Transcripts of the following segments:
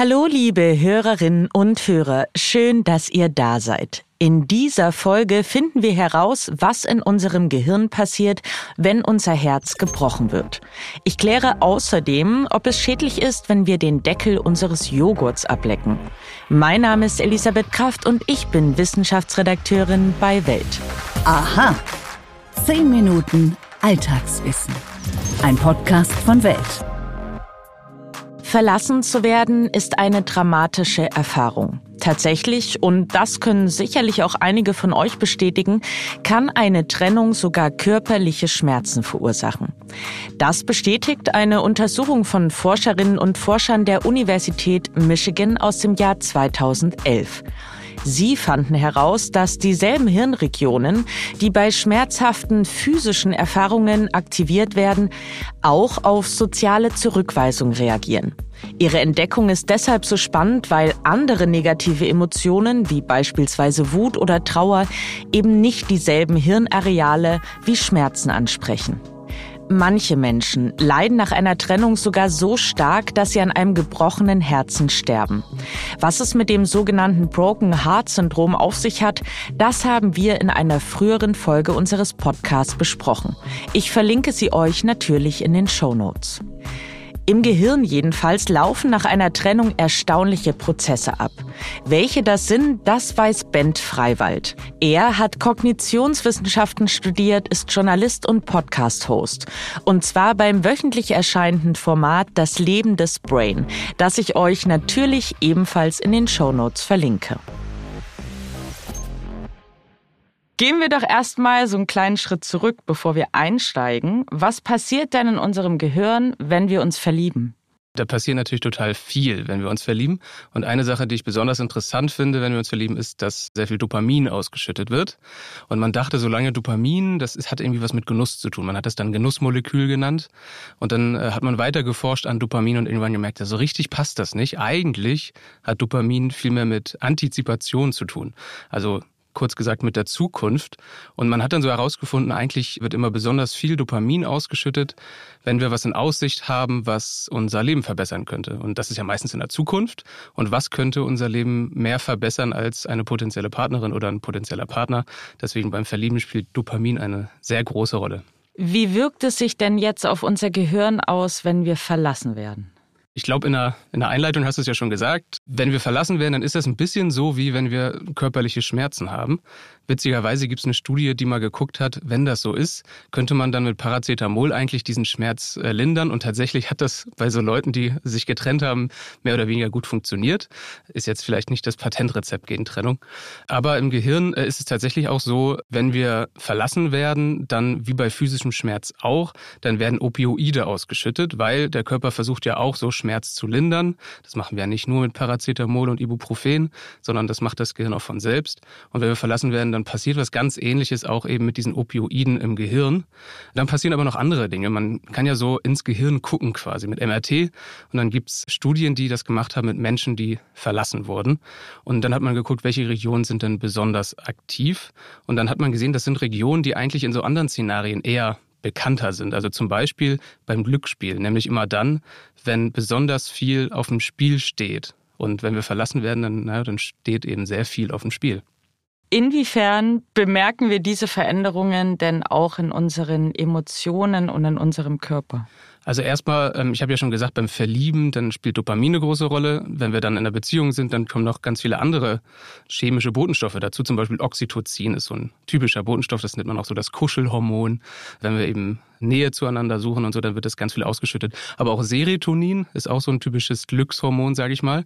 Hallo, liebe Hörerinnen und Hörer. Schön, dass ihr da seid. In dieser Folge finden wir heraus, was in unserem Gehirn passiert, wenn unser Herz gebrochen wird. Ich kläre außerdem, ob es schädlich ist, wenn wir den Deckel unseres Joghurts ablecken. Mein Name ist Elisabeth Kraft und ich bin Wissenschaftsredakteurin bei Welt. Aha. Zehn Minuten Alltagswissen. Ein Podcast von Welt. Verlassen zu werden ist eine dramatische Erfahrung. Tatsächlich, und das können sicherlich auch einige von euch bestätigen, kann eine Trennung sogar körperliche Schmerzen verursachen. Das bestätigt eine Untersuchung von Forscherinnen und Forschern der Universität Michigan aus dem Jahr 2011. Sie fanden heraus, dass dieselben Hirnregionen, die bei schmerzhaften physischen Erfahrungen aktiviert werden, auch auf soziale Zurückweisung reagieren. Ihre Entdeckung ist deshalb so spannend, weil andere negative Emotionen, wie beispielsweise Wut oder Trauer, eben nicht dieselben Hirnareale wie Schmerzen ansprechen. Manche Menschen leiden nach einer Trennung sogar so stark, dass sie an einem gebrochenen Herzen sterben. Was es mit dem sogenannten Broken Heart Syndrom auf sich hat, das haben wir in einer früheren Folge unseres Podcasts besprochen. Ich verlinke sie euch natürlich in den Show Notes. Im Gehirn jedenfalls laufen nach einer Trennung erstaunliche Prozesse ab. Welche das sind, das weiß Bent Freiwald. Er hat Kognitionswissenschaften studiert, ist Journalist und Podcast-Host. Und zwar beim wöchentlich erscheinenden Format Das Leben des Brain, das ich euch natürlich ebenfalls in den Shownotes verlinke. Gehen wir doch erstmal so einen kleinen Schritt zurück, bevor wir einsteigen. Was passiert denn in unserem Gehirn, wenn wir uns verlieben? Da passiert natürlich total viel, wenn wir uns verlieben. Und eine Sache, die ich besonders interessant finde, wenn wir uns verlieben, ist, dass sehr viel Dopamin ausgeschüttet wird. Und man dachte, solange Dopamin, das hat irgendwie was mit Genuss zu tun. Man hat das dann Genussmolekül genannt. Und dann äh, hat man weiter geforscht an Dopamin und irgendwann gemerkt, so richtig passt das nicht. Eigentlich hat Dopamin viel mehr mit Antizipation zu tun. Also kurz gesagt mit der Zukunft. Und man hat dann so herausgefunden, eigentlich wird immer besonders viel Dopamin ausgeschüttet, wenn wir was in Aussicht haben, was unser Leben verbessern könnte. Und das ist ja meistens in der Zukunft. Und was könnte unser Leben mehr verbessern als eine potenzielle Partnerin oder ein potenzieller Partner? Deswegen beim Verlieben spielt Dopamin eine sehr große Rolle. Wie wirkt es sich denn jetzt auf unser Gehirn aus, wenn wir verlassen werden? Ich glaube, in der, in der Einleitung hast du es ja schon gesagt. Wenn wir verlassen werden, dann ist das ein bisschen so, wie wenn wir körperliche Schmerzen haben. Witzigerweise gibt es eine Studie, die mal geguckt hat, wenn das so ist, könnte man dann mit Paracetamol eigentlich diesen Schmerz äh, lindern. Und tatsächlich hat das bei so Leuten, die sich getrennt haben, mehr oder weniger gut funktioniert. Ist jetzt vielleicht nicht das Patentrezept gegen Trennung. Aber im Gehirn äh, ist es tatsächlich auch so, wenn wir verlassen werden, dann wie bei physischem Schmerz auch, dann werden Opioide ausgeschüttet, weil der Körper versucht ja auch so Schmerz zu lindern. Das machen wir ja nicht nur mit Paracetamol und Ibuprofen, sondern das macht das Gehirn auch von selbst. Und wenn wir verlassen werden, dann passiert was ganz Ähnliches auch eben mit diesen Opioiden im Gehirn. Dann passieren aber noch andere Dinge. Man kann ja so ins Gehirn gucken quasi mit MRT. Und dann gibt's Studien, die das gemacht haben mit Menschen, die verlassen wurden. Und dann hat man geguckt, welche Regionen sind denn besonders aktiv. Und dann hat man gesehen, das sind Regionen, die eigentlich in so anderen Szenarien eher bekannter sind. Also zum Beispiel beim Glücksspiel, nämlich immer dann, wenn besonders viel auf dem Spiel steht. Und wenn wir verlassen werden, dann, na, dann steht eben sehr viel auf dem Spiel. Inwiefern bemerken wir diese Veränderungen denn auch in unseren Emotionen und in unserem Körper? Also erstmal, ähm, ich habe ja schon gesagt, beim Verlieben, dann spielt Dopamin eine große Rolle. Wenn wir dann in einer Beziehung sind, dann kommen noch ganz viele andere chemische Botenstoffe dazu. Zum Beispiel Oxytocin ist so ein typischer Botenstoff, das nennt man auch so das Kuschelhormon. Wenn wir eben Nähe zueinander suchen und so, dann wird das ganz viel ausgeschüttet. Aber auch Serotonin ist auch so ein typisches Glückshormon, sage ich mal.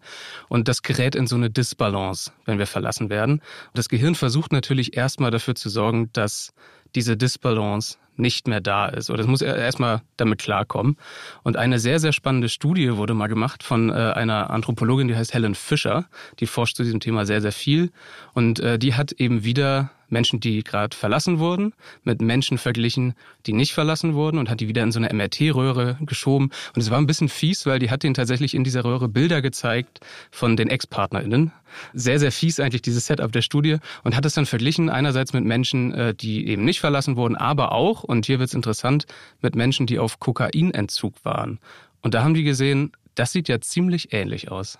Und das gerät in so eine Disbalance, wenn wir verlassen werden. Das Gehirn versucht natürlich erstmal dafür zu sorgen, dass diese Disbalance nicht mehr da ist. Oder es muss erstmal damit klarkommen. Und eine sehr, sehr spannende Studie wurde mal gemacht von äh, einer Anthropologin, die heißt Helen Fischer. Die forscht zu diesem Thema sehr, sehr viel. Und äh, die hat eben wieder Menschen, die gerade verlassen wurden, mit Menschen verglichen, die nicht verlassen wurden und hat die wieder in so eine MRT-Röhre geschoben. Und es war ein bisschen fies, weil die hat denen tatsächlich in dieser Röhre Bilder gezeigt von den Ex-PartnerInnen. Sehr, sehr fies eigentlich dieses Setup der Studie und hat es dann verglichen einerseits mit Menschen, äh, die eben nicht verlassen wurden, aber auch, und hier wird es interessant, mit Menschen, die auf Kokainentzug waren. Und da haben die gesehen, das sieht ja ziemlich ähnlich aus.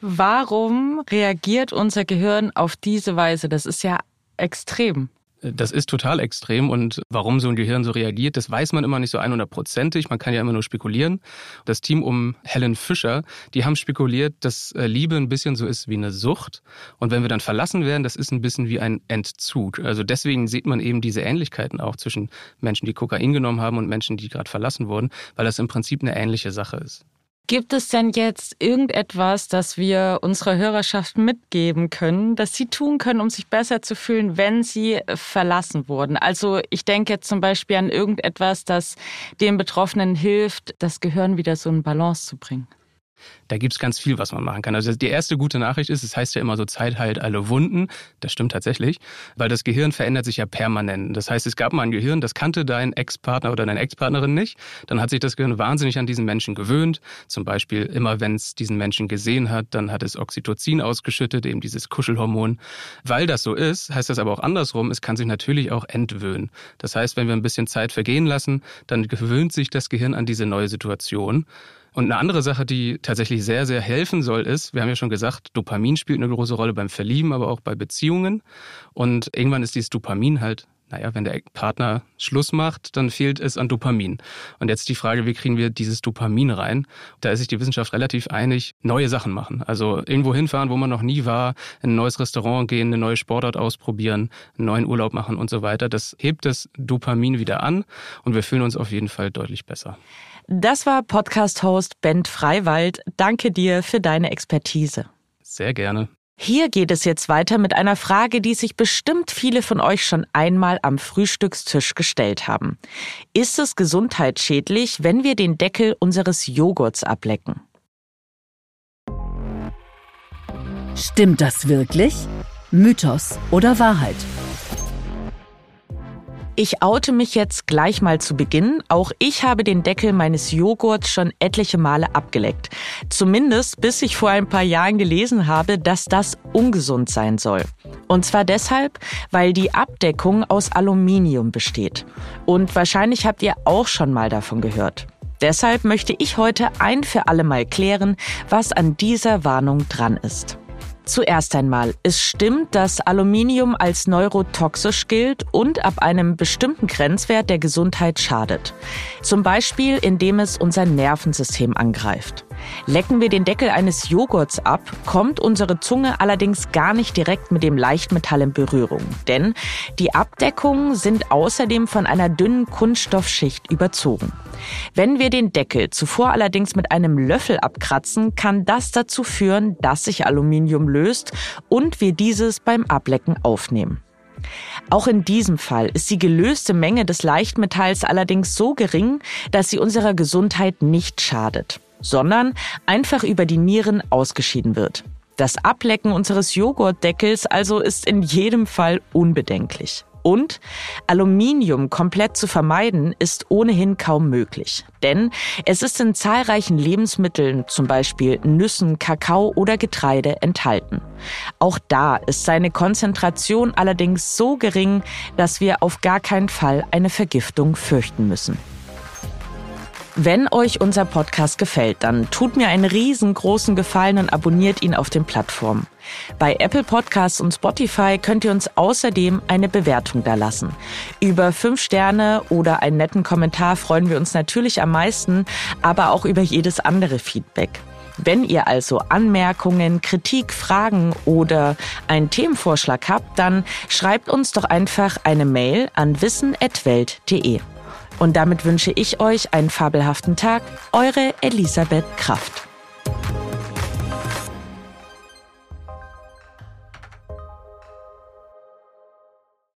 Warum reagiert unser Gehirn auf diese Weise? Das ist ja extrem. Das ist total extrem und warum so ein Gehirn so reagiert, das weiß man immer nicht so 100%ig. Man kann ja immer nur spekulieren. Das Team um Helen Fischer, die haben spekuliert, dass äh, Liebe ein bisschen so ist wie eine Sucht. Und wenn wir dann verlassen werden, das ist ein bisschen wie ein Entzug. Also deswegen sieht man eben diese Ähnlichkeiten auch zwischen Menschen, die Kokain genommen haben und Menschen, die gerade verlassen wurden, weil das im Prinzip eine ähnliche Sache ist. Gibt es denn jetzt irgendetwas, das wir unserer Hörerschaft mitgeben können, das sie tun können, um sich besser zu fühlen, wenn sie verlassen wurden? Also ich denke jetzt zum Beispiel an irgendetwas, das den Betroffenen hilft, das Gehirn wieder so in Balance zu bringen. Da gibt's ganz viel, was man machen kann. Also die erste gute Nachricht ist, es heißt ja immer so, Zeit heilt alle Wunden. Das stimmt tatsächlich, weil das Gehirn verändert sich ja permanent. Das heißt, es gab mal ein Gehirn, das kannte dein Ex-Partner oder deine Ex-Partnerin nicht. Dann hat sich das Gehirn wahnsinnig an diesen Menschen gewöhnt. Zum Beispiel immer, wenn es diesen Menschen gesehen hat, dann hat es Oxytocin ausgeschüttet, eben dieses Kuschelhormon. Weil das so ist, heißt das aber auch andersrum, es kann sich natürlich auch entwöhnen. Das heißt, wenn wir ein bisschen Zeit vergehen lassen, dann gewöhnt sich das Gehirn an diese neue Situation. Und eine andere Sache, die tatsächlich sehr, sehr helfen soll, ist, wir haben ja schon gesagt, Dopamin spielt eine große Rolle beim Verlieben, aber auch bei Beziehungen. Und irgendwann ist dieses Dopamin halt naja, wenn der Partner Schluss macht, dann fehlt es an Dopamin. Und jetzt die Frage, wie kriegen wir dieses Dopamin rein? Da ist sich die Wissenschaft relativ einig, neue Sachen machen. Also irgendwo hinfahren, wo man noch nie war, in ein neues Restaurant gehen, eine neue Sportart ausprobieren, einen neuen Urlaub machen und so weiter. Das hebt das Dopamin wieder an und wir fühlen uns auf jeden Fall deutlich besser. Das war Podcast-Host Bent Freiwald. Danke dir für deine Expertise. Sehr gerne. Hier geht es jetzt weiter mit einer Frage, die sich bestimmt viele von euch schon einmal am Frühstückstisch gestellt haben. Ist es gesundheitsschädlich, wenn wir den Deckel unseres Joghurts ablecken? Stimmt das wirklich? Mythos oder Wahrheit? Ich oute mich jetzt gleich mal zu Beginn. Auch ich habe den Deckel meines Joghurts schon etliche Male abgeleckt. Zumindest bis ich vor ein paar Jahren gelesen habe, dass das ungesund sein soll. Und zwar deshalb, weil die Abdeckung aus Aluminium besteht. Und wahrscheinlich habt ihr auch schon mal davon gehört. Deshalb möchte ich heute ein für alle Mal klären, was an dieser Warnung dran ist. Zuerst einmal, es stimmt, dass Aluminium als neurotoxisch gilt und ab einem bestimmten Grenzwert der Gesundheit schadet. Zum Beispiel, indem es unser Nervensystem angreift. Lecken wir den Deckel eines Joghurts ab, kommt unsere Zunge allerdings gar nicht direkt mit dem Leichtmetall in Berührung, denn die Abdeckungen sind außerdem von einer dünnen Kunststoffschicht überzogen. Wenn wir den Deckel zuvor allerdings mit einem Löffel abkratzen, kann das dazu führen, dass sich Aluminium löst und wir dieses beim Ablecken aufnehmen. Auch in diesem Fall ist die gelöste Menge des Leichtmetalls allerdings so gering, dass sie unserer Gesundheit nicht schadet sondern einfach über die Nieren ausgeschieden wird. Das Ablecken unseres Joghurtdeckels also ist in jedem Fall unbedenklich. Und Aluminium komplett zu vermeiden ist ohnehin kaum möglich. Denn es ist in zahlreichen Lebensmitteln, zum Beispiel Nüssen, Kakao oder Getreide, enthalten. Auch da ist seine Konzentration allerdings so gering, dass wir auf gar keinen Fall eine Vergiftung fürchten müssen. Wenn euch unser Podcast gefällt, dann tut mir einen riesengroßen Gefallen und abonniert ihn auf den Plattformen. Bei Apple Podcasts und Spotify könnt ihr uns außerdem eine Bewertung dalassen. Über fünf Sterne oder einen netten Kommentar freuen wir uns natürlich am meisten, aber auch über jedes andere Feedback. Wenn ihr also Anmerkungen, Kritik, Fragen oder einen Themenvorschlag habt, dann schreibt uns doch einfach eine Mail an wissen.welt.de. Und damit wünsche ich euch einen fabelhaften Tag. Eure Elisabeth Kraft.